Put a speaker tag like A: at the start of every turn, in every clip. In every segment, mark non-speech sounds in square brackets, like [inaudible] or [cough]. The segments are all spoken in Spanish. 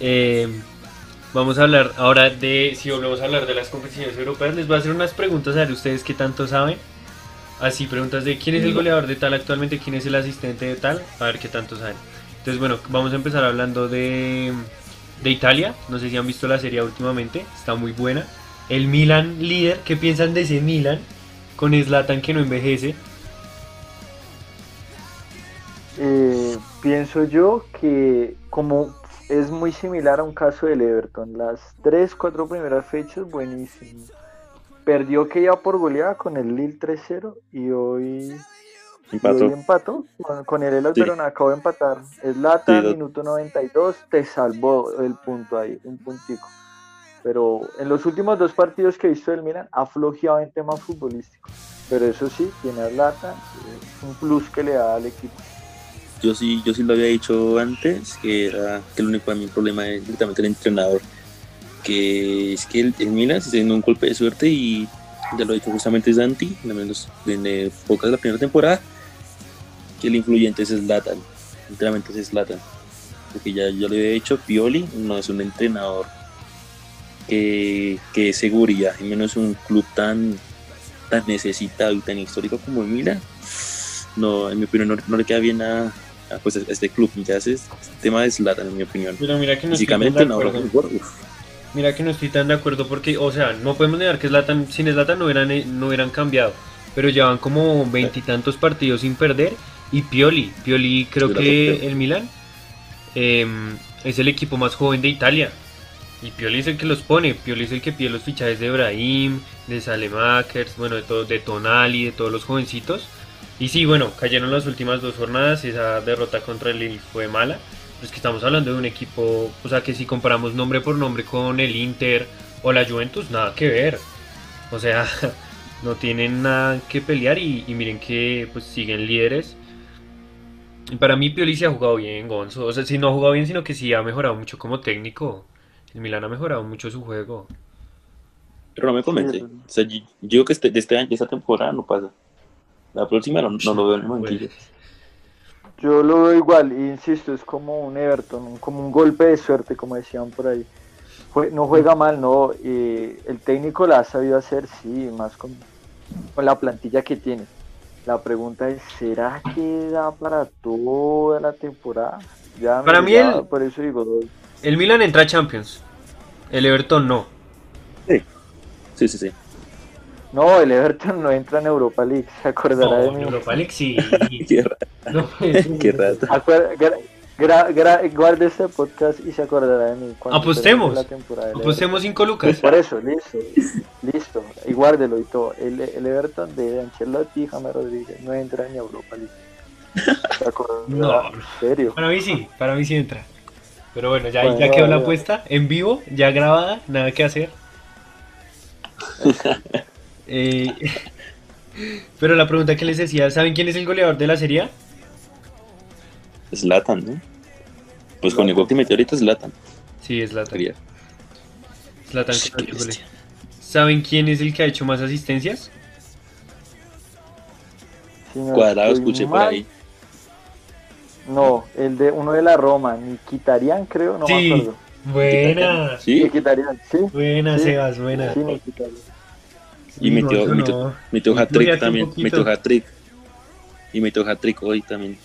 A: Eh, vamos a hablar ahora de, si volvemos a hablar de las competiciones europeas, les voy a hacer unas preguntas a ver ustedes qué tanto saben. Así, preguntas de quién es el goleador de tal actualmente, quién es el asistente de tal, a ver qué tanto saben. Entonces, bueno, vamos a empezar hablando de, de Italia. No sé si han visto la serie últimamente, está muy buena. El Milan líder, ¿qué piensan de ese Milan? Con Zlatan que no envejece.
B: Eh, pienso yo que como es muy similar a un caso del Everton, las tres, cuatro primeras fechas, buenísimo. Perdió que iba por goleada con el Lille 3-0 y hoy
C: Empató.
B: Y hoy empató con, con el Elas
C: Sí.
B: Verona, acabó de empatar. Es Lata,
C: Sí,
B: minuto 92, te salvó el punto ahí, un puntico. Pero en los últimos dos partidos que he visto del Milan ha flojeado en tema futbolístico. Pero eso sí, tiene a Lata, es un plus que le da al equipo.
C: Yo sí, yo sí lo había dicho antes, que era que el único mi problema es directamente el entrenador. Que es que el, el Milan está teniendo un golpe de suerte y ya lo ha dicho justamente Santi, al menos en eh, pocas de la primera temporada, que el influyente es Zlatan, literalmente es Zlatan. Porque ya yo le había dicho, Pioli no es un entrenador que, que es seguridad, y menos un club tan, tan necesitado y tan histórico como el Milan. No, en mi opinión, no, no le queda bien a, a, pues, a este club. Ya ese es tema de Zlatan, en mi opinión.
A: Pero mira que no
C: Físicamente, no.
A: Mira que no estoy tan de acuerdo porque, o sea, no podemos negar que Zlatan, sin Zlatan no hubieran, eh, no hubieran cambiado. Pero llevan como veintitantos partidos sin perder. Y Pioli, Pioli creo que el Milan em, es el equipo más joven de Italia. Y Pioli es el que los pone, Pioli es el que pide los fichajes de Ibrahim, de Salemakers, bueno, de, todo, de Tonali, de todos los jovencitos. Y sí, bueno, cayeron las últimas dos jornadas, esa derrota contra el Lille fue mala. Pero es que estamos hablando de un equipo, o sea, que si comparamos nombre por nombre con el Inter o la Juventus, nada que ver. O sea, [laughs] no tienen nada que pelear y, y miren que pues siguen líderes. Y para mí Pioli sí ha jugado bien, Gonzo. O sea, si no ha jugado bien, sino que sí ha mejorado mucho como técnico. El Milan ha mejorado mucho su juego.
C: Pero no me convence. O sea, yo, yo creo que este, de, este año, de esta temporada no pasa. La próxima no, no lo veo en el banquillo.
B: Yo lo veo igual, e insisto, es como un Everton, como un golpe de suerte, como decían por ahí. Jue- no juega mal, no. eh, el técnico la ha sabido hacer, sí, más con, con la plantilla que tiene. La pregunta es, ¿será que da para toda la temporada? Ya
A: Para mí el-
B: Por eso digo.
A: El Milan entra a Champions. El Everton no.
C: Sí, sí, sí.
B: No, el Everton no entra en Europa League, se acordará de mí.
A: Europa League sí. [laughs]
C: Qué,
A: No, pues,
C: qué rato.
B: Guarde este podcast y se acordará de mí.
A: Apostemos.
B: la temporada
A: Apostemos 5 lucas.
B: Por eso, listo, listo, y guárdelo y todo. El, el Everton de Ancelotti y James Rodríguez no entra en Europa League. ¿Se? [laughs]
A: No.
B: En serio.
A: Para mí sí, para mí sí entra. Pero bueno, ya,
B: Bueno,
A: ya quedó la apuesta en vivo, ya grabada, nada que hacer. [laughs] Eh, pero la pregunta que les decía, ¿saben quién es el goleador de la serie? A?
C: Zlatan, ¿no? Pues con el gol que metió ahorita es Zlatan.
A: Sí, es hace goles.
C: bestia.
A: ¿Saben quién es el que ha hecho más asistencias?
B: Si no
C: Cuadrado escuché por ahí.
B: No, el de uno de la Roma, Nikitarian creo, no me
A: Sí.
B: acuerdo.
A: Buena,
C: Sí,
B: Nikitarian, sí.
A: buena,
B: Sí.
A: Sebas, buena.
B: Sí, Nikitarian.
C: Y metió,
A: No,
C: metió,
A: no.
C: metió
A: Incluyate
C: hat-trick también.
A: poquito.
C: Metió hat-trick. Y metió hat-trick hoy también.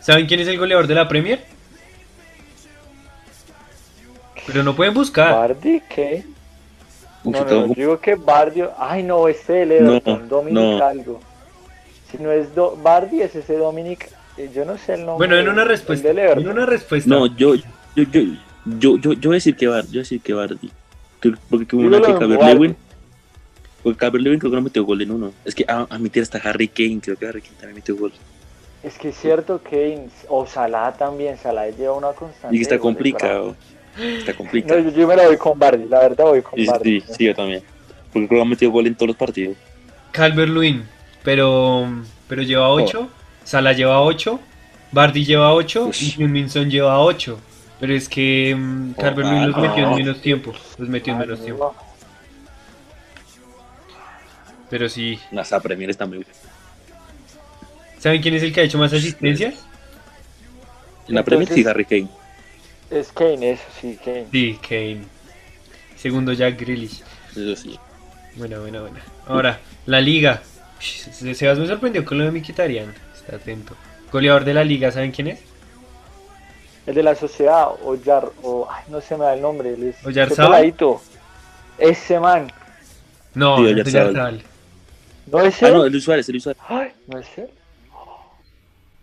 A: ¿Saben quién es el goleador de la Premier? Pero no pueden buscar.
B: ¿Bardi qué?
C: Uf,
B: No, no,
C: todo-
B: no, yo digo que Bardio. Ay, no, este del Everton,
C: No,
B: Dominic
C: no.
B: algo. Si no es Do- Bardi, es ese Dominic. eh, Yo no sé el nombre.
A: Bueno, en una
B: el
A: respuesta. En una respuesta.
C: No, yo, yo, yo, yo, yo, yo voy a decir que Bardi, yo voy a decir que Bardi. Que- Porque que hubo una que
B: Bardi.
C: Lewin. Porque Calvert Lewin creo que no metió gol en uno. Es que a, a mi tía está Harry Kane, creo que Harry Kane también metió gol.
B: Es que es cierto que. O Salah también. Salah lleva una constante.
C: Y está complicado. Está complicado.
B: No, yo, yo me la voy con Bardi, la verdad voy con
C: Sí,
B: Bardi.
C: sí, sí, yo también. Porque creo que ha metido gol en todos los partidos.
A: Calvert Lewin, pero, pero lleva 8. Salah lleva 8. Bardi lleva 8.
C: Ush.
A: Y Minson lleva 8. Pero es que mm, Calvert Lewin los
C: ah,
A: metió en
C: no.
A: menos tiempo. Los metió en
B: Ah,
A: menos
B: no,
A: tiempo. Pero sí.
C: La esa Premier está muy buena.
A: ¿Saben quién es el que ha hecho más asistencias?
C: En la Premier sí Harry Kane.
B: Es Kane, eso sí, Kane.
A: Sí, Kane. Segundo Jack Grealish.
C: Eso sí.
A: Buena, buena, buena. Ahora, la liga. Sebas me sorprendió con lo de Mkhitaryan. Está atento. Goleador de la liga, ¿saben quién es?
B: El de la sociedad, Oyar, o ay, no se me da el nombre.
A: Oyarzábal.
B: ese man.
A: No,
C: Sí,
A: no es
C: Oyarzabal.
A: Oyarzabal.
B: ¿No es
C: Ah,
B: él?
C: no, Luis Suárez, Luis Suárez.
B: Ay, ¿no es él?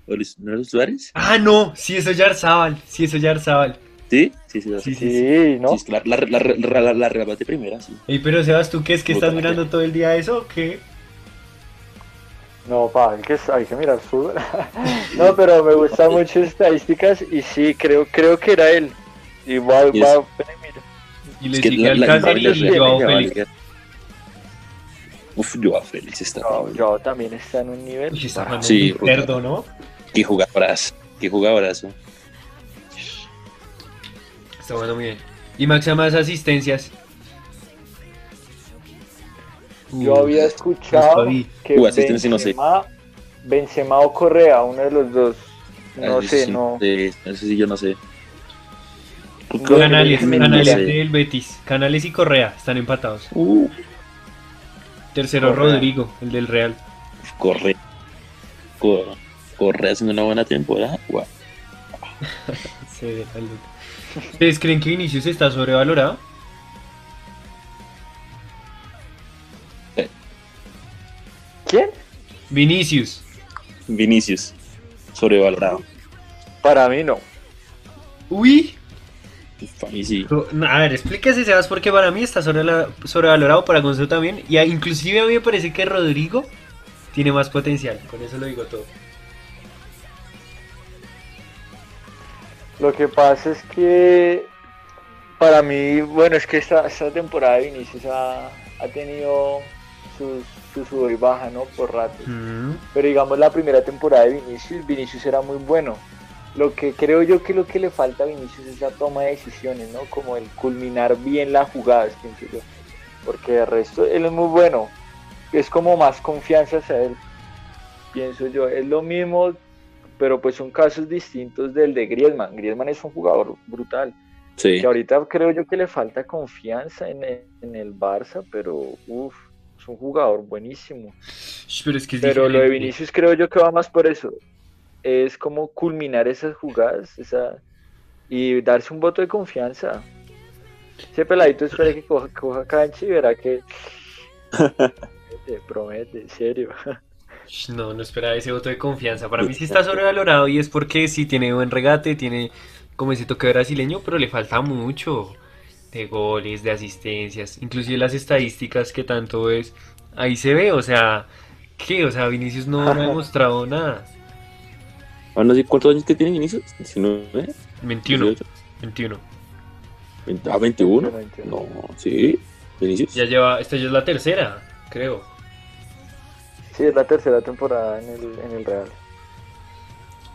C: ¿O Luis- ¿No era Luis Suárez?
A: Ah, no, sí es Oyarzabal. Sí es Oyarzabal.
C: Sí, sí, sí. sí,
A: Sí,
C: sí.
A: sí, sí.
B: Sí, ¿no?
C: es que la, la, la, la, la, la regalaste de primera, sí.
A: Ey, pero Sebas, ¿tú qué es que estás mirando todo el día eso o qué?
B: No, pa, hay que, hay que mirar fútbol. [laughs] no, pero me gustan [laughs] mucho estadísticas y sí, creo, creo que era él. Y va.
A: Y le
C: Es
A: sigue Alcácer
C: la-
A: y Joao
C: la-
A: Félix.
C: Uf, Joao Félix está.
B: No, yo también está en un nivel.
A: Uy, está jugando
C: Sí,
A: ¿no?
C: Qué jugadorazo. Qué jugadorazo.
A: Está jugando muy bien. Y máxima más asistencias.
B: Yo había escuchado
A: Espaví.
B: que
C: asistencia no sé.
B: Benzema, Benzema o Correa, uno de los dos. No
C: Ah,
B: sé,
C: sí,
B: no.
C: sí, Eso sí, yo no sé.
B: No,
A: Canales,
B: no sé.
A: Canales
C: No sé.
A: del Betis. Canales y Correa están empatados.
C: Uh,
A: Tercero
B: Correa.
A: Rodrigo, el del Real.
C: corre. Corre. Corre haciendo una buena temporada.
A: Se ve la loca. ¿Ustedes creen que Vinicius está sobrevalorado?
B: ¿Quién?
A: Vinicius.
C: Vinicius. Sobrevalorado.
B: Para mí no.
A: Uy.
C: Mí sí.
A: A ver, explíquese, Sebas, porque para mí está sobre- sobrevalorado, para Gonzalo también. Y a- inclusive a mí me parece que Rodrigo tiene más potencial. Con eso lo digo todo.
B: Lo que pasa es que para mí, bueno, es que esta, esta temporada de Vinicius ha, ha tenido sus, su sub y baja, ¿no? Por ratos.
A: Mm.
B: Pero digamos la primera temporada de Vinicius, Vinicius era muy bueno. Lo que creo yo que lo que le falta a Vinicius es la toma de decisiones, ¿no? Como el culminar bien las jugadas, pienso yo. Porque de resto él es muy bueno. Es como más confianza hacia él, pienso yo. Es lo mismo, pero pues son casos distintos del de Griezmann. Griezmann es un jugador brutal.
C: Sí.
B: Que ahorita creo yo que le falta confianza en el, en el Barça, pero uff, es un jugador buenísimo.
A: Pero es que es
B: Pero lo de. Vinicius creo yo que va más por eso. Es como culminar esas jugadas esa, y darse un voto de confianza. Ese peladito espera que coja, coja cancha y verá que promete, promete, en serio. [laughs]
A: No, no esperaba ese voto de confianza. Para mí sí está sobrevalorado y es porque sí tiene buen regate, tiene como ese toque brasileño, pero le falta mucho de goles, de asistencias, inclusive las estadísticas que tanto es. Ahí se ve, o sea, ¿qué? O sea, Vinicius no, no ha [laughs] demostrado nada.
C: Ah, no sé cuántos años que tiene Vinicius. 19,
A: 21,
C: 18,
A: 21.
C: 20, ah, 21.
B: 21.
C: No, sí. Vinicius.
A: Ya lleva, esta ya es la tercera, creo.
B: Sí, es la tercera temporada en el, en el Real.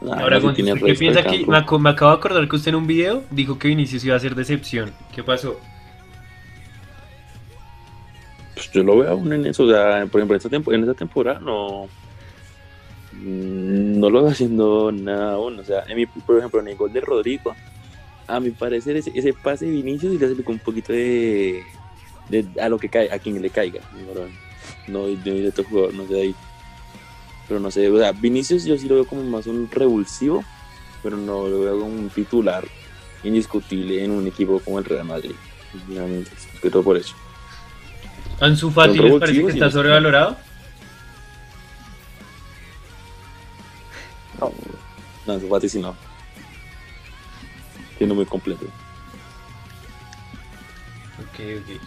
C: Ah,
A: Ahora, ¿usted
C: el
A: ¿qué piensa que me, acabo de acordar que usted en un video dijo que Vinicius iba a ser decepción? ¿Qué pasó?
C: Pues yo lo veo aún en eso. O sea, por ejemplo, en esta, tempo- en esta temporada no. Mm, No lo veo haciendo nada aún. O sea, en mi- por ejemplo, en el gol de Rodrigo, a mi parecer, ese, ese pase de Vinicius y le hace un poquito de, de- a lo que cae, a quien le caiga. No, no de, otro jugador, no sé de ahí. Pero no sé, o sea, Vinicius yo sí lo veo como más un revulsivo, pero no lo veo como un titular indiscutible en un equipo como el Real Madrid. Sinceramente, pero por eso.
A: ¿Ansu Fati les parece que está sobrevalorado?
B: No,
C: No, sí no. Siendo muy completo.
A: Ok, ok.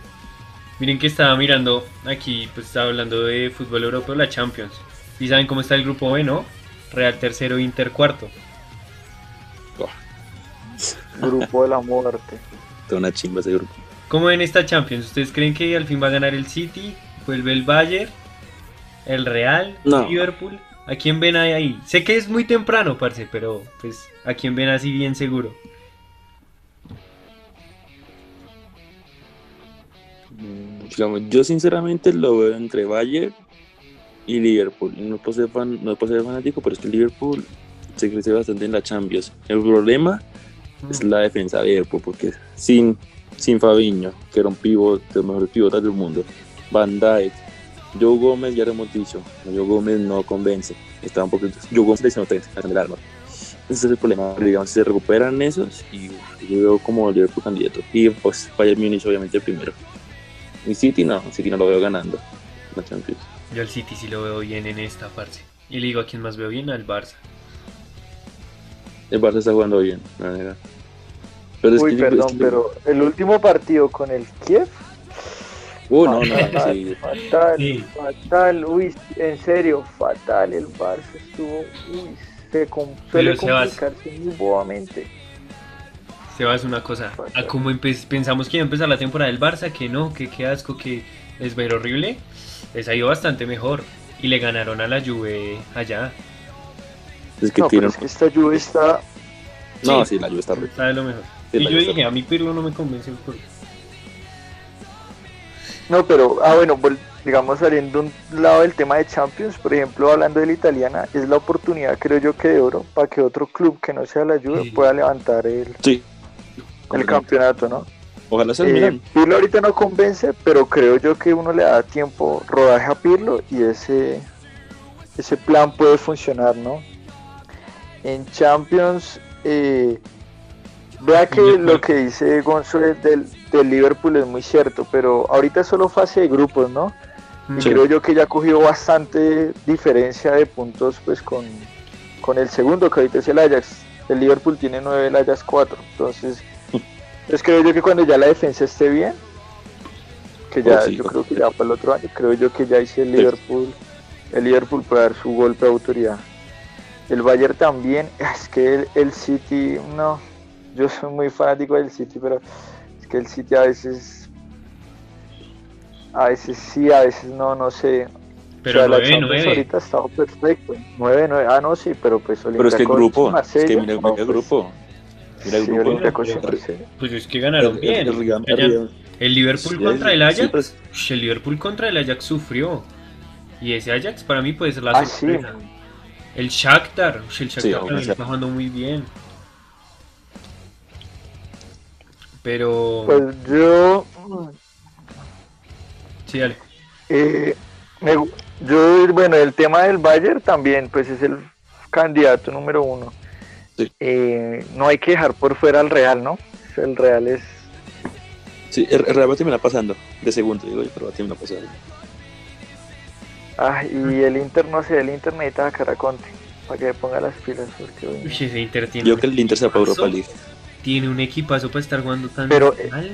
A: Miren que estaba mirando aquí, pues estaba hablando de fútbol europeo, la Champions. Y saben cómo está el grupo B, ¿no? Real tercero, Inter cuarto.
B: grupo de la muerte. [laughs]
C: Toda una chimba ese grupo.
A: ¿Cómo ven esta Champions? ¿Ustedes creen que al fin va a ganar el City? ¿Vuelve el Bayern? ¿El Real?
C: No.
A: ¿Liverpool? ¿A quién ven ahí, ahí? Sé que es muy temprano, parce, pero pues ¿a quién ven así bien seguro?
C: Mm, Digamos, yo sinceramente lo veo entre Bayern y Liverpool. No puedo ser, fan, no puedo ser fanático, pero es que Liverpool se crece bastante en la Champions. El problema es la defensa de Liverpool, porque sin, sin Fabiño, que era un pivot, de los mejores pivotas del mundo, Van Dijk, Joe Gómez, ya lo hemos dicho, Joe Gómez no convence, está un poquito, Joe Gómez le hizo el arma. Ese es el problema, digamos, se recuperan esos y yo veo como Liverpool candidato. Y pues Bayern Munich obviamente primero. Y City no, City no lo veo ganando la Champions.
A: Yo al City sí lo veo bien en esta parte. Y le digo a quién más veo bien, al Barça.
C: El Barça está jugando bien, la verdad.
B: Pero es Uy, que perdón, pero el último partido con el Kiev.
C: Uh, no, no,
B: fatal, sí. fatal, fatal, uy, en serio, fatal. El Barça estuvo, uy, se com suele complicarse muy bobamente.
A: Sebas, una cosa, a como pensamos que iba a empezar la temporada del Barça, que no, que qué asco, que es ver horrible, les ha ido bastante mejor y le ganaron a la Juve allá.
B: Es que, no, tiene... es que esta Juve está...
C: No, sí, la Juve está
A: Está de lo mejor. y yo dije, a mí Pirlo no me convence. Por...
B: No, pero, ah, bueno, digamos saliendo un lado del tema de Champions, por ejemplo, hablando de la italiana, es la oportunidad, creo yo, que de oro para que otro club que no sea la Juve pueda levantar el, el campeonato, ¿no?
C: Ojalá sea eh,
B: Pirlo ahorita no convence, pero creo yo que uno le da tiempo, rodaje a Pirlo y ese, ese plan puede funcionar, ¿no? En Champions, eh, vea que lo que dice González del, del Liverpool es muy cierto, pero ahorita es solo fase de grupos, ¿no? Creo yo que ya ha cogido bastante diferencia de puntos pues con, con el segundo, que ahorita es el Ajax. El Liverpool tiene 9, el Ajax 4. Entonces, pues creo yo que cuando ya la defensa esté bien, que ya, yo creo que ya para el otro año, creo yo que ya hice el Liverpool, el Liverpool puede dar su golpe de autoridad. El Bayern también, es que el, City, no, yo soy muy fanático del City, pero que el City a veces, a veces sí, a veces no, no sé.
A: Pero o sea, 9, 9.
B: ahorita ha estado perfecto. 9, 9, ah, no, sí, pero pues
C: Pero es que el grupo, es que mira, el grupo.
A: Mira el grupo. pues es que ganaron bien. El, Liverpool contra el Ajax. Pues. El Liverpool contra el Ajax sufrió. Y ese Ajax para mí puede ser la ah, sorpresa. El Shakhtar. El Shakhtar está jugando muy bien. Pero.
B: Pues yo.
A: Sí, dale.
B: Eh, yo, bueno, el tema del Bayern también, pues es el candidato número uno. Eh, no hay que dejar por fuera al Real, ¿no? El Real es...
C: Sí, el, Real va a terminar pasando, de segundo, digo yo, pero va a terminar pasando.
B: Ah, y el Inter, no sé, el Inter necesita a Caraconte para que ponga las pilas. Porque,
A: Uy, ese Inter tiene
C: yo que el Inter se va para Europa League.
A: Tiene un equipazo para estar jugando tan
B: pero, eh, mal.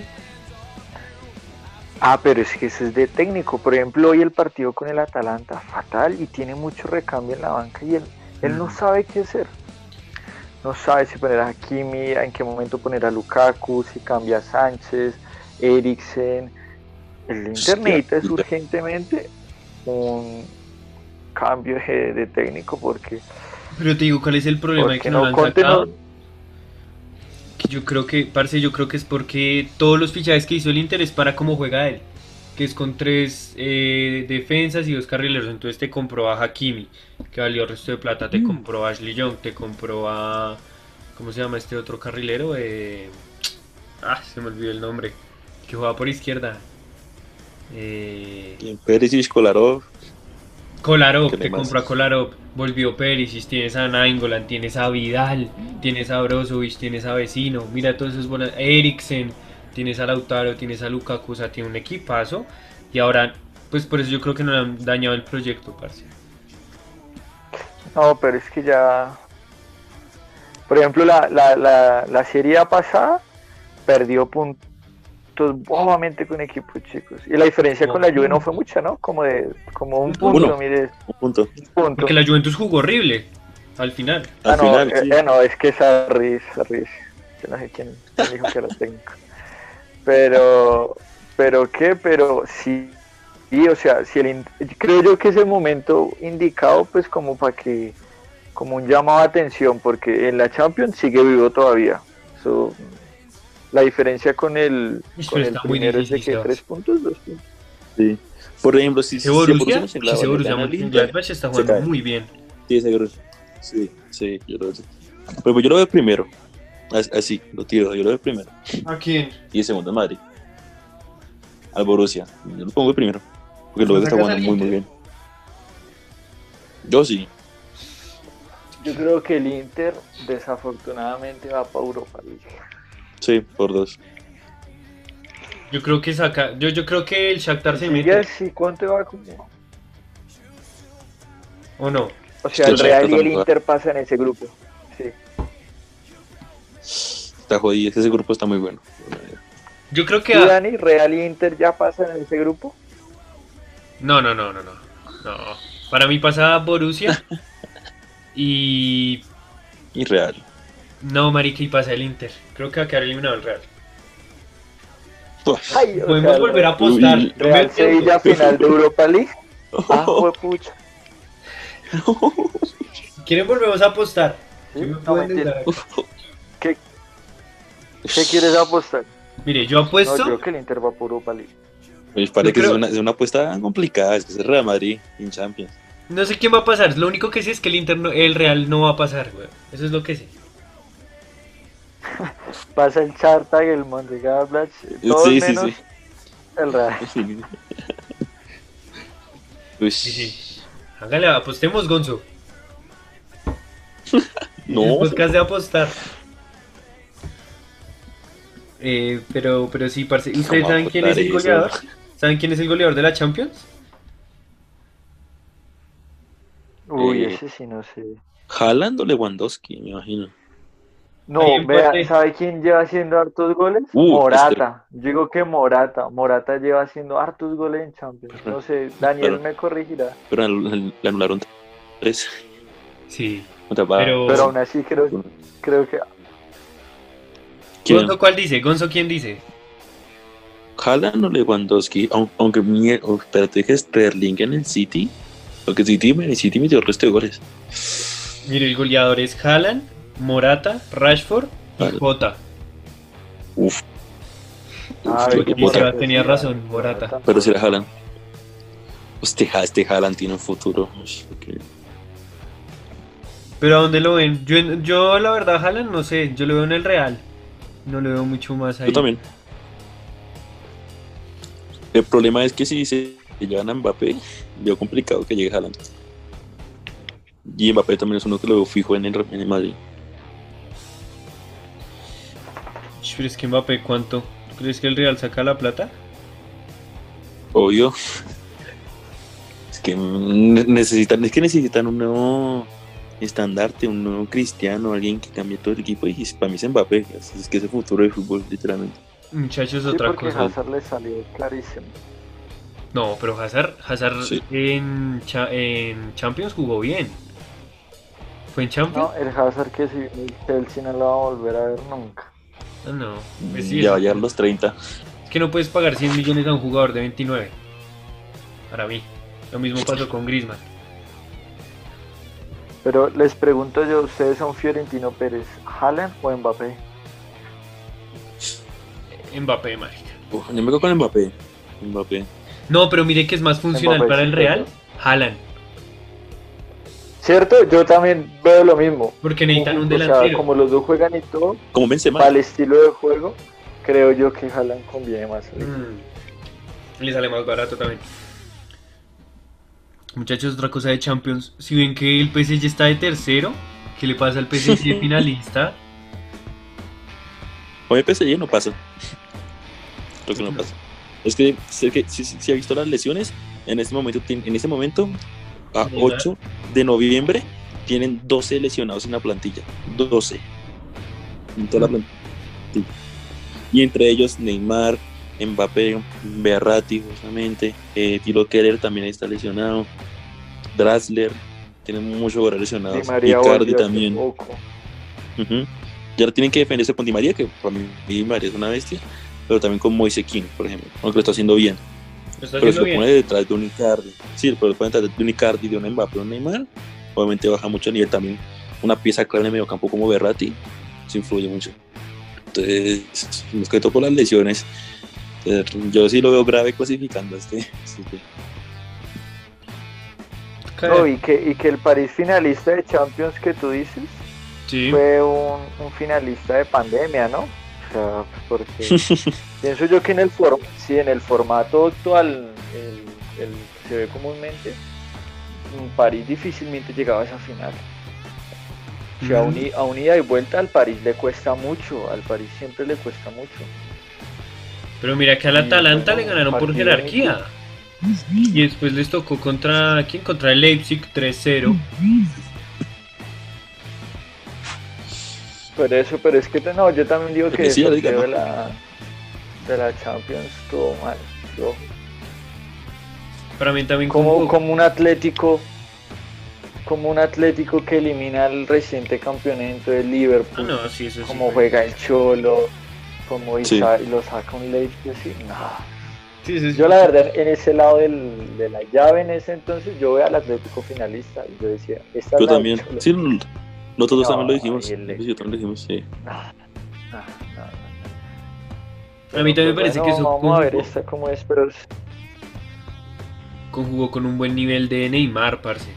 B: Ah, pero es que ese es de técnico. Por ejemplo, hoy el partido con el Atalanta, fatal, y tiene mucho recambio en la banca y él, él no mm. sabe qué hacer no sabe si poner a Hakimi, en qué momento poner a Lukaku, si cambia a Sánchez, Eriksen. El Internet es [laughs] urgentemente un cambio de, técnico porque...
A: Pero te digo, ¿cuál es el problema que no, lo han sacado? Que yo creo que, parce, yo creo que es porque todos los fichajes que hizo el Inter es para cómo juega él que es con tres eh, defensas y dos carrileros. Entonces te compró a Hakimi, que valió el resto de plata. Te mm. compró a Ashley Young, te compró a. ¿Cómo se llama este otro carrilero? Eh, ah, se me olvidó el nombre. Que juega por izquierda.
C: Eh, Perisic, Kolarov.
A: Kolarov, te compró a Kolarov. Volvió Perisic, tienes a Nainggolan, tienes a Vidal, tienes a Brozovic, tienes a Vecino. Mira todos esos bolas. Eriksen tienes a Lautaro, tienes a Lukaku, o sea, tiene un equipazo. Y ahora, pues por eso yo creo que no le han dañado el proyecto, parce.
B: No, pero es que ya. Por ejemplo, la, la, la, la serie pasada perdió puntos bobamente con equipos chicos. Y la diferencia con la Juve no fue mucha, ¿no? Como de como un punto, mire.
C: Un punto.
A: Porque la Juventus jugó horrible al final.
B: Ah, al no, final, eh, eh, no, es que esa risa, risa. Yo no sé quién, quién dijo que era técnico. Pero, pero qué, pero sí, y o sea, si el, creo yo que es el momento indicado, pues como para que, como un llamado de atención, porque en la Champions sigue vivo todavía. La diferencia con el, con el primero es de que tres puntos, dos puntos.
C: Sí. Por ejemplo, si
A: se Borussia, si se Borussia Mönchengladbach está jugando muy bien.
C: Sí, seguro. Sí, sí, yo lo sé. Pero pues yo lo veo primero. As- Así, lo tiro. Yo lo veo primero.
A: ¿A quién?
C: Y el segundo Madrid. Al Borussia. Yo lo pongo de primero. Porque lo veo que está
A: ¿Sacas
C: jugando muy, muy bien. Yo sí.
B: Yo creo que el Inter desafortunadamente va para Europa League.
C: Sí, por dos.
A: Yo creo que saca. Yo, yo creo que el Shakhtar se
B: Y
A: mete.
B: sí, ¿cuánto va como?
A: ¿O no?
B: O sea, el Real y el. Inter pasan en ese grupo. Sí.
C: Está jodido. Ese grupo está muy bueno.
A: Yo creo que.
B: ¿Y Dani, Real y Inter ya pasan en ese grupo?
A: No, no, no, no, no. No. Para mí pasa Borussia. [laughs] y.
C: Y Real.
A: No, marica, y pasa el Inter. Creo que va a quedar eliminado el Real.
C: Uf.
B: Ay,
A: Podemos
B: sea,
A: volver a apostar. No
B: Real. Sevilla final de [laughs] Europa League. Ah, pucha.
A: Si [laughs] quieren, volvemos a apostar.
B: Sí,
A: ¿Qué me
B: no? [laughs] ¿Qué, ¿Qué quieres apostar?
A: Mire, yo
B: No,
A: apuesto.
B: yo creo que el Inter va por Europa League.
C: Me parece que
A: creo-
C: es, una, es una apuesta complicada. Es que es el Real Madrid en Champions.
A: No sé quién va a pasar. Lo único que sé es que el Inter no- el Real no va a pasar, güey. Eso es lo que sé. [laughs]
B: Pasa el Chartag, el Mönchengladbach, todos
C: Sí, sí,
B: menos
C: sí.
B: el Real. [laughs]
C: Sí. Uy,
A: Sí, sí. Hágale, apostemos, Gonzo. [laughs]
C: No.
A: El podcast de apostar. Eh, pero, pero sí, parce. ¿Ustedes
C: ¿Cómo
A: saben quién es el
C: eso?
A: goleador? ¿Saben quién es el goleador de la Champions?
B: Uy,
C: Eh,
B: ese sí no sé.
C: Haaland o Lewandowski, me imagino.
B: No, vea, ¿sabe quién lleva haciendo hartos goles?
C: Uh,
B: Morata. Yo digo que Morata. Morata lleva haciendo hartos goles en Champions. No sé, Daniel
C: Pero-
B: me corregirá.
C: Pero le anularon tres.
A: Sí. Pero,
B: Pero aún así creo, creo que
C: ¿Quién?
A: ¿Gonzo cuál dice? ¿Gonzo quién dice?
C: Haaland o Lewandowski, Aun- aunque mi, oh, espérate que Sterling en el City, porque City, el City metió el resto de goles.
A: Mire, el goleador es Haaland, Morata, Rashford y
C: Vale.
A: Jota.
C: Uf,
A: Morata tenía razón, Morata.
C: pero si era Haaland. Este, Ha- este Haaland tiene un futuro.
A: Pero ¿a dónde lo ven? Yo, yo la verdad, Haaland, no sé. Yo lo veo en el Real. No lo veo mucho más ahí.
C: Yo también. El problema es que si se llevan a Mbappé, veo complicado que llegue Haaland. Y Mbappé también es uno que lo veo fijo en el, en el Madrid.
A: Pero es que Mbappé, ¿cuánto? ¿Tú crees que el Real saca la plata?
C: Obvio. [laughs] Es que necesitan, es que necesitan un nuevo estandarte, un nuevo cristiano, alguien que cambie todo el equipo. Y para mí es Mbappé, es, es que es el futuro del fútbol, literalmente.
A: Muchachos,
B: Sí,
A: otra
B: porque
A: cosa.
B: Hazard le salió clarísimo.
A: No, pero Hazard, Hazard
C: Sí.
A: en, cha- en Champions jugó bien. ¿Fue en Champions?
B: No, el Hazard que si el Chelsea no lo va a volver a ver nunca.
A: No, no. Pues sí,
C: ya va a llegar los 30.
A: Es que no puedes pagar 100 millones a un jugador de 29. Para mí. Lo mismo pasó con Griezmann.
B: Pero les pregunto yo, ¿ustedes son Fiorentino Pérez, Haaland o Mbappé?
A: Mbappé, marica.
C: Uf, yo me quedo con Mbappé. Mbappé.
A: No, pero mire que es más funcional
B: Mbappé,
A: para el Real. Haaland.
B: ¿Cierto? Yo también veo lo mismo.
A: Porque necesitan un
B: O sea,
A: delantero.
B: como los dos juegan y todo,
C: Como Benzema.
B: para el estilo de juego, creo yo que Haaland conviene más.
A: Mm. Le sale más barato también. Muchachos, otra cosa de Champions. Si ven que el PSG está de tercero, ¿qué le pasa al PSG de [laughs] finalista?
C: Con el PSG no pasa. Creo que no pasa. Es que sé que si, si, si ha visto las lesiones, en este momento, en este momento, a
A: ¿Verdad?
C: 8 de noviembre, tienen 12 lesionados en la plantilla. 12. En toda la plantilla. Y entre ellos Neymar, Mbappé, Berratti, justamente. Eh, Tiro Keller también está lesionado. Drasler. Tienen muchos jugadores lesionados.
B: Di María
C: Icardi
B: hace
C: también. Ujú. Y ahora tienen que defenderse con Di María, que para mí Di María es una bestia, pero también con Moise King, por ejemplo, aunque lo está haciendo bien. Pero si
A: haciendo
C: lo
A: bien.
C: pone detrás de un Icardi, sí, pero lo pone detrás de un Icardi, de un Mbappé, un Neymar, obviamente baja mucho el nivel también. Una pieza clave en el mediocampo como Berratti, eso influye mucho. Entonces, más que todo por las lesiones, yo sí lo veo grave clasificando a este. este-
B: No, y que, y que el París finalista de Champions que tú dices,
A: Sí.
B: fue un, un finalista de pandemia, ¿no? Sea, porque [laughs] pienso yo que en el for sí, en el formato actual el, el- se ve comúnmente, en París difícilmente llegaba a esa final. O sea, a, un, i- a un ida y vuelta al París le cuesta mucho, al París siempre le cuesta mucho.
A: Pero mira que al Atalanta le ganaron por jerarquía. Y después les tocó contra. ¿Quién? Contra el Leipzig 3-0.
B: Pero eso, pero es que no, yo también digo que
C: sí,
B: el sorteo de
C: ¿no?
B: la, de la Champions estuvo mal. estuvo-
A: Para mí también
B: como,
A: como.
B: como un Atlético, como un Atlético que elimina al reciente campeonato de
A: Ah,
B: Liverpool,
A: no, sí, eso sí.
B: como juega el Cholo, como y lo saca un Leipzig así, no.
A: Sí, eso sí.
B: Yo la verdad en ese lado del- de la llave en ese entonces yo veo al Atlético finalista y yo decía, esta es
C: Yo
B: la del
C: también. Nosotros
B: No,
C: también lo dijimos.
B: el
C: Sí, yo también lo dijimos, sí. [laughs]
B: No, no, no, no.
A: A mí también me parece
B: bueno,
A: que eso
B: Vamos a ver
A: conjugó,
B: esta cómo es, pero
A: conjugó con un buen nivel de Neymar, parce.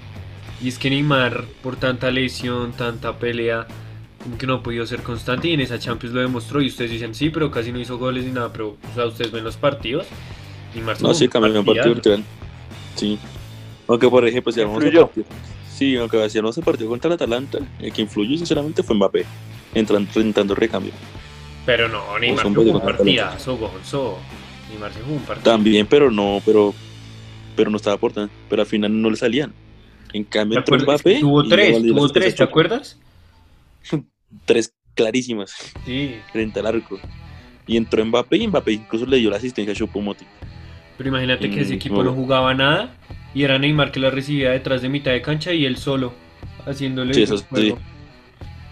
A: Y es que Neymar, por tanta lesión, tanta pelea, como que no ha podido ser constante y en esa Champions lo demostró. Y ustedes dicen, sí, pero casi no hizo goles ni nada. Pero, o sea, ustedes ven los partidos. Neymar
C: No, sí, cambió un partido literal. Sí. Aunque, por ejemplo, si vamos a
B: Influyó.
C: Sí, aunque si vamos a partido contra el Atalanta, el que influyó sinceramente fue Mbappé, entrando, entrando recambio.
A: Pero no, Neymar
C: son
A: jugó un partidazo, Gonzo. Neymar se jugó un partido.
C: También, pero no, pero, pero no estaba aportando. Pero al final no le salían. En
A: ¿Te
C: cambio, entró? Mbappé.
A: Tuvo tres, tuvo tres, ¿te acuerdas? [laughs]
C: Tres clarísimas,
A: Sí.
C: frente al arco. Y entró Mbappé y Mbappé incluso le dio la asistencia a Choupo-Moting.
A: Pero imagínate que ese
C: Mm,
A: equipo
C: no
A: jugaba nada y era Neymar que la recibía detrás de mitad de cancha y él solo haciéndole
C: Sí,
A: el
C: eso sí.
A: juego.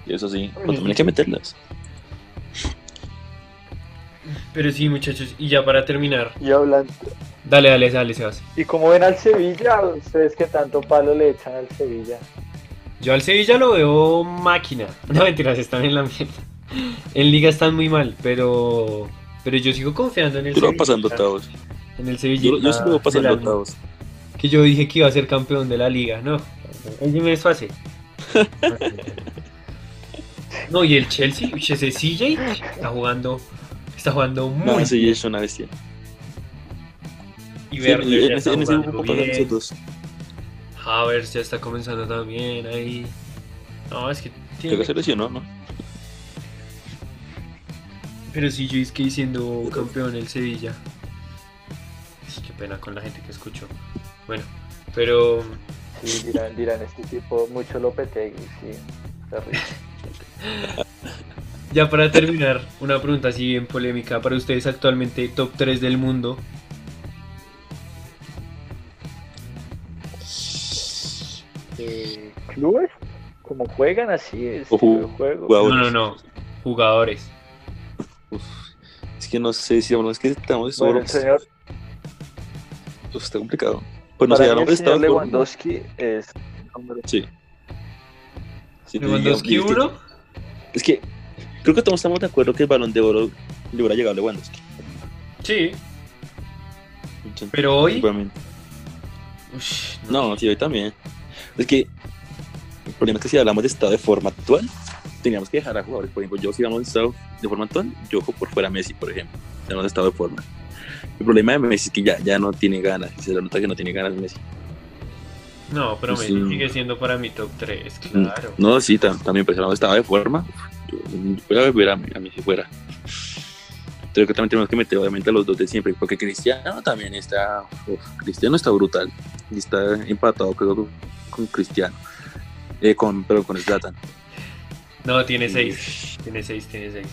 C: Y eso sí, pero también hay que meterlas.
A: Pero sí, muchachos, y ya para terminar,
B: y hablando.
A: dale, dale, dale, Sebas.
B: ¿Y cómo ven al Sevilla? Ustedes que tanto palo le echan al Sevilla.
A: Yo al Sevilla lo veo máquina. [laughs] No mentiras, están en la mierda. En liga están muy mal, pero pero yo sigo confiando en el
C: Yo lo voy
A: Sevilla.
C: pasando octavos.
A: En el Sevilla.
C: Yo, yo sí lo voy pasando octavos.
A: Que yo dije que iba a ser campeón de la liga, no. Ese me es fácil. [laughs] No, y el Chelsea, ese CJ está jugando, está jugando muy
C: No, sí,
A: bien.
C: es una bestia.
A: Y
C: Sí,
A: Werner
C: en, ese,
A: está
C: en ese grupo
A: bien. Havertz ya está comenzando también ahí. No, es que
C: Creo
A: tiene...
C: que se lesionó, ¿no?
A: Pero sí, yo es que siendo campeón el Sevilla. Sí, qué pena con la gente que escucho. Bueno, pero
B: Sí, dirán, dirán este tipo, mucho Lopetegui, sí. terrible. [laughs]
A: ya para terminar, una pregunta así bien polémica para ustedes actualmente, top 3 del mundo.
B: Eh, ¿Clubes? ¿Cómo juegan así? Es
C: ju-
B: el juego.
A: No, no, no, jugadores.
C: Uf, es que no sé si hablamos que estamos
B: Bueno, señor,
C: Uf, está complicado. Pues no sé,
B: el señor
C: forma.
B: Lewandowski es número
C: Sí. Sí,
A: Lewandowski
C: digamos, es que-
A: 1,
C: Es que creo que todos estamos de acuerdo que el balón de oro le hubiera llegado a Lewandowski.
A: sí, pero hoy... Ush,
C: No, sí, hoy también. Es que el problema es que si hablamos de estado de forma actual, teníamos que dejar a jugadores. Por ejemplo, yo si hablamos de estado de forma actual, yo ojo por fuera a Messi, por ejemplo. Hablamos de estado de forma. El problema de Messi es que ya, ya no tiene ganas. Se le nota que no tiene ganas Messi.
A: No, pero
C: Sí.
A: Messi sigue siendo para mi top 3, claro.
C: No, sí, tam- también pues hablamos de forma. Yo, voy a ver a, a Messi fuera. Creo que también tenemos que meter obviamente a los dos de siempre, porque Cristiano también está. uf, Cristiano está brutal. Y está empatado creo con, con Cristiano. Eh, con, pero con Zlatan.
A: No, tiene 6, tiene 6, tiene 6.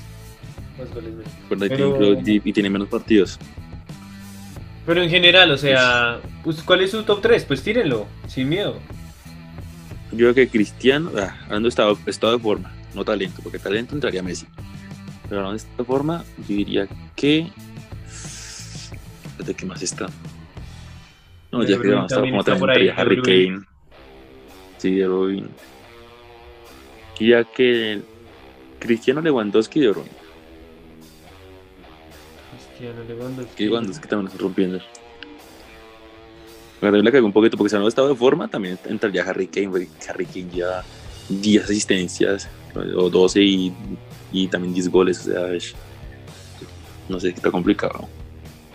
A: Más goles Pero-
C: y tiene menos partidos.
A: Pero en general, o sea, pues, ¿cuál es su top 3? Pues tírenlo, sin miedo.
C: Yo creo que Cristiano, ah, hablando de estado, estado de forma, no talento, porque talento entraría Messi. Pero hablando de estado de forma, yo diría que. ¿De qué más está? No,
A: De
C: ya que vamos a
A: también
C: como también entraría Harry. Kane. Sí, de Bruyne. Diría que Cristiano Lewandowski y De Bruyne.
A: Cristiano Lewandowski.
C: Que Lewandowski también está rompiendo. La verdad le cagó un poquito porque si no estado de forma también entraría Harry Kane, porque Harry Kane ya 10 asistencias, o 12 y, y también 10 goles, o sea, es- no sé, está complicado.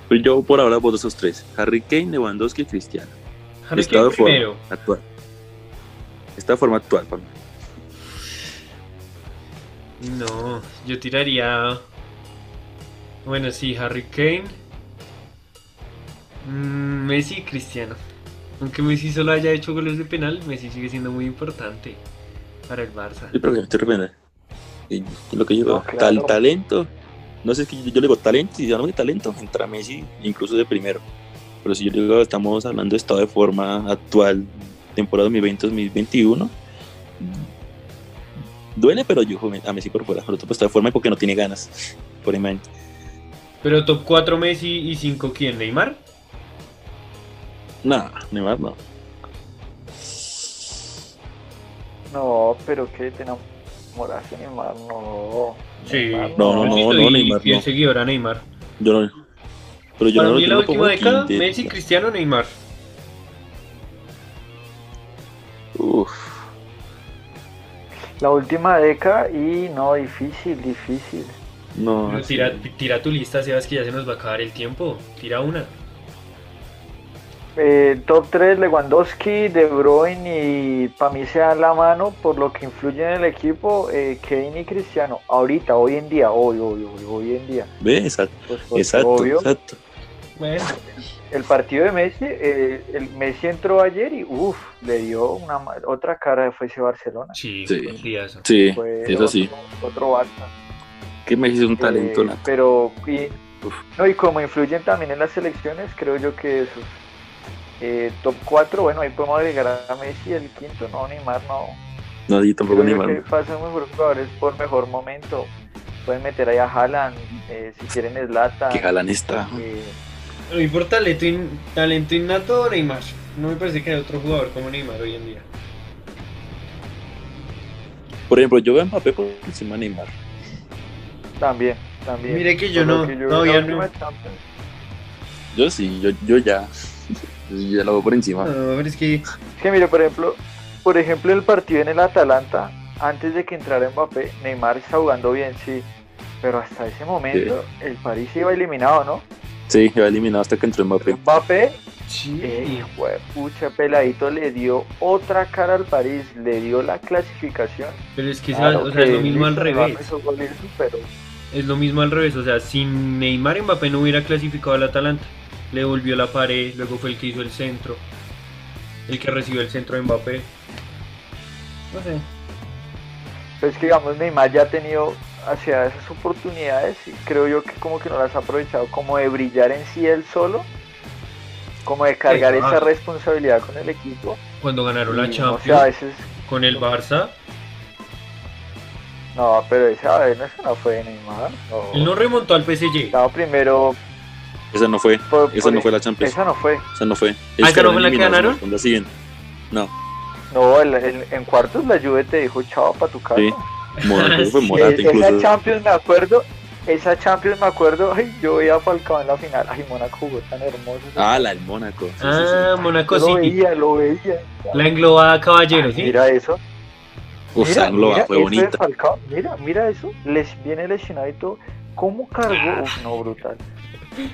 C: Pero yo por ahora voto esos tres, Harry Kane, Lewandowski y Cristiano.
A: Harry
C: Estado
A: Kane
C: de forma
A: primero.
C: actual. Esta forma actual para mí.
A: No, yo tiraría. Bueno, sí, Harry Kane. Mm, Messi y Cristiano. Aunque Messi solo haya hecho goles de penal, Messi sigue siendo muy importante para el Barça.
C: Sí, pero que me. Y lo que yo
B: No,
C: digo,
B: claro.
C: tal talento. No sé, es que yo, yo le digo talento, y si hablamos de talento, entra Messi incluso de primero. Pero si yo digo, estamos hablando de estado de forma actual, temporada 2020-2021, duele, pero yo a Messi por fuera. Pero otro estado de forma porque no tiene ganas, [laughs] por imagen.
A: Pero top 4 Messi y 5 quién? ¿Neymar?
C: Nah, Neymar no.
B: No, pero que te enamoraste, Neymar, no.
A: Sí.
B: Neymar,
C: No, no, no,
A: Yo
C: no,
A: soy
C: Neymar,
A: fiel
C: no.
A: seguidor a Neymar.
C: Yo no. Pero yo
A: Para
C: no,
A: mí la
C: no lo pongo
A: última década. Messi, Cristiano, Neymar.
C: Uf,
B: La última década y no, difícil, difícil.
C: No.
A: Pero
C: sí.
A: tira, tira tu lista, Sebas, que ya se nos va a acabar el tiempo. Tira una.
B: Eh, top 3, Lewandowski, De Bruyne y para mí se dan la mano por lo que influye en el equipo, eh, Kane y Cristiano. Ahorita, hoy en día, hoy, hoy, hoy, hoy en día.
C: Ve, exacto,
B: Pues, pues,
C: exacto,
B: obvio.
C: exacto.
A: Bueno,
B: El partido de Messi, eh, el Messi entró ayer y uff, le dio una otra cara fue ese Barcelona.
A: sí,
C: Sí.
A: díazo.
C: Sí,
B: Fue
C: eso sí.
B: Otro, otro Barça.
C: Que Messi es un talento
B: Eh, pero y, no, y como influyen también en las selecciones, creo yo que eso. Eh, top 4, bueno, ahí podemos agregar a Messi el quinto, no, Neymar no.
C: No, yo tampoco
B: Creo
C: Neymar.
B: que pasan mejores jugadores por mejor momento. Pueden meter ahí a Haaland, eh, si quieren Zlatan.
C: Que Jalan está.
B: eh,
A: mí por talento, in- talento innato, Neymar. No me parece que haya otro jugador como Neymar hoy en día.
C: Por ejemplo, yo veo a Mbappé por encima de Neymar.
B: También, también.
A: Mire que yo no,
B: que yo
A: no.
B: última Champions.
C: Yo sí, yo, yo ya. [laughs] Yo ya lo veo por encima.
A: No, pero es que
B: Es que mire, por ejemplo, por ejemplo el partido en el Atalanta, antes de que entrara Mbappé, Neymar está jugando bien, sí. Pero hasta ese momento el París iba eliminado, ¿no?
C: Sí, iba eliminado hasta que entró Mbappé.
B: Mbappé,
A: sí.
B: eh, jue- pucha, peladito, le dio otra cara al París, le dio la clasificación.
A: Pero es que
B: Claro
A: o sea, es lo mismo al revés.
B: pero
A: Es lo mismo al revés. O sea, sin Neymar Mbappé no hubiera clasificado al Atalanta. Le volvió la pared, luego fue el que hizo el centro. El que recibió el centro de Mbappé. No sé.
B: pues que digamos Neymar ya ha tenido hacia esas oportunidades y creo yo que como que no las ha aprovechado como de brillar en sí él solo, como de cargar
A: Sí,
B: esa responsabilidad con el equipo.
A: Cuando ganaron la
B: Y,
A: Champions
B: O sea, a veces,
A: con el Barça,
B: no, pero esa vez no, no fue Neymar. No.
A: él no remontó al PSG.
B: Estaba primero.
C: Esa no fue.
B: por-
C: Esa
B: por-
C: no fue la Champions.
B: Esa no fue.
C: Esa no fue.
A: ¿Ah, esa no fue la que ganaron?
C: en la ronda siguiente. No,
B: No, el- el- en cuartos la Juve te dijo chao para tu casa.
C: Sí. Mónaco, [laughs] fue
A: Sí.
C: Morata
B: esa
C: incluso.
B: Champions me acuerdo. Esa Champions me acuerdo. [laughs] Ay, yo veía a Falcao en la final. Ay, Mónaco jugó tan hermoso.
C: Ah, la del Mónaco. Sí, sí, sí.
A: Ah, Monaco
B: Yo lo veía, lo veía.
A: La englobada caballero,
B: Ay,
A: ¿sí?
B: Mira eso.
C: Uf,
B: mira, mira
C: fue bonita.
B: Falcao, mira, mira eso. Les viene lesionado y todo. ¿Cómo cargó? Uf, no, brutal.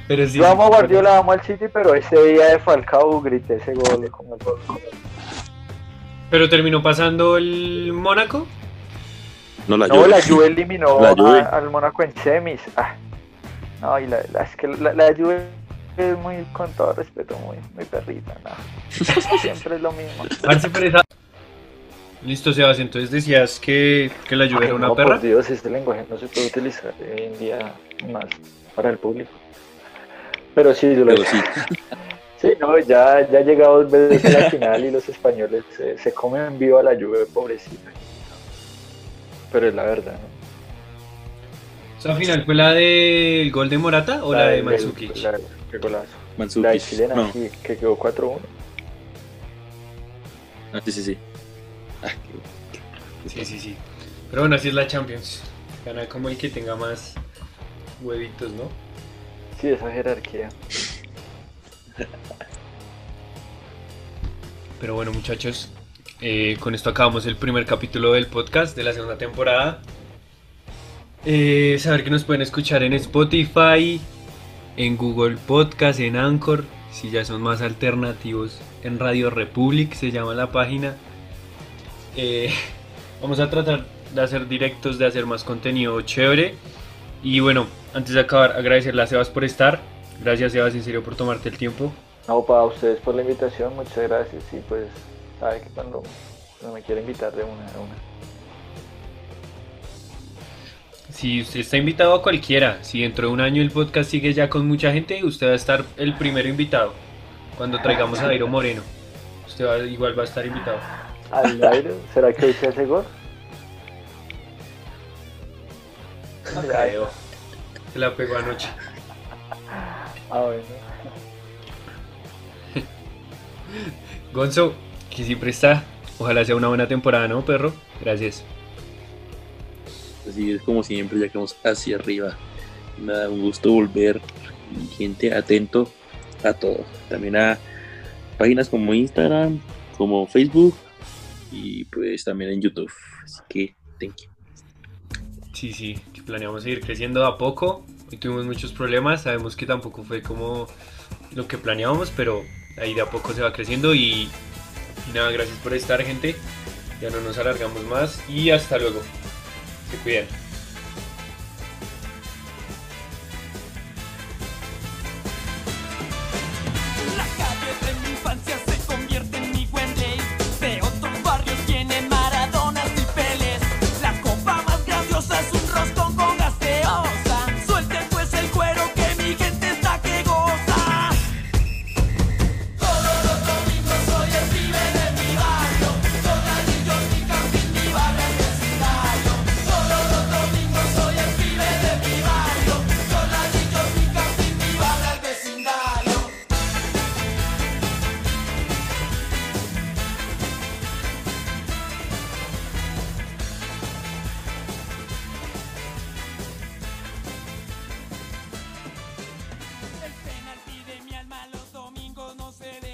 A: Pero sí.
B: Yo amo a Guardiola, amo al City, pero ese día de Falcao grité ese gol como el gol.
A: Pero terminó pasando el Mónaco.
C: No, la
B: No,
C: Juve.
B: la Juve eliminó
C: La
B: a-
C: Juve.
B: al Mónaco en semis. Ah. No, y la, la- es que la, la Juve es muy, con todo respeto, muy, muy perrita. no. [laughs] Siempre es lo mismo.
A: Esa- Listo, Sebas. Entonces decías que, que la lluvia era una
B: no,
A: perra.
B: Por Dios, este lenguaje no se puede utilizar hoy en día más para el público. Pero sí, yo lo
C: Pero sí. [laughs]
B: Sí, no, ya, ya llegado dos veces a la final y los españoles se, se comen viva la lluvia, pobrecita. Pero es la verdad, ¿no?
A: O sea, al final fue la del gol de Morata o la, de
B: del-
A: Mandzukic.
B: La, qué golazo.
C: Mandzukic.
B: La de chilena,
C: No.
B: sí, que quedó 4-1.
C: Ah, sí, sí, sí. Ah,
A: Sí, sí, sí. Pero bueno, así es la Champions. Gana como el que tenga más huevitos, ¿no?
B: Sí, esa jerarquía.
A: Pero bueno, muchachos, eh, con esto acabamos el primer capítulo del podcast de la segunda temporada. Eh, saber que nos pueden escuchar en Spotify, en Google Podcast, en Anchor, si ya son más alternativos, en Radio Republic se llama la página. Eh, vamos a tratar de hacer directos, de hacer más contenido chévere. Y bueno, antes de acabar, agradecerle a Sebas por estar. Gracias Sebas, en serio, por tomarte el tiempo.
B: No, para ustedes por la invitación, muchas gracias. Y pues, sabe que cuando, cuando me quiere invitar de una, de una.
A: Si usted está invitado a cualquiera, si dentro de un año el podcast sigue ya con mucha gente, usted va a estar el primero invitado. Cuando traigamos a Dairo Moreno, usted va- igual va a estar invitado.
B: ¿Al [laughs] aire? ¿Será que hoy se hace gol?
A: No creo. Se la pegó anoche.
B: Ah, bueno. [laughs]
A: Gonzo, que siempre está. Ojalá sea una buena temporada, ¿no, perro? Gracias.
C: Así es como siempre, ya que vamos hacia arriba. Nada, un gusto volver. Gente, atento a todo. También a páginas como Instagram, como Facebook y pues también en YouTube. Así que, thank you.
A: Sí, sí, planeamos seguir creciendo a poco. Hoy tuvimos muchos problemas, sabemos que tampoco fue como lo que planeábamos, pero ahí de a poco se va creciendo y, y nada, gracias por estar gente. Ya no nos alargamos más y hasta luego. Se cuidan.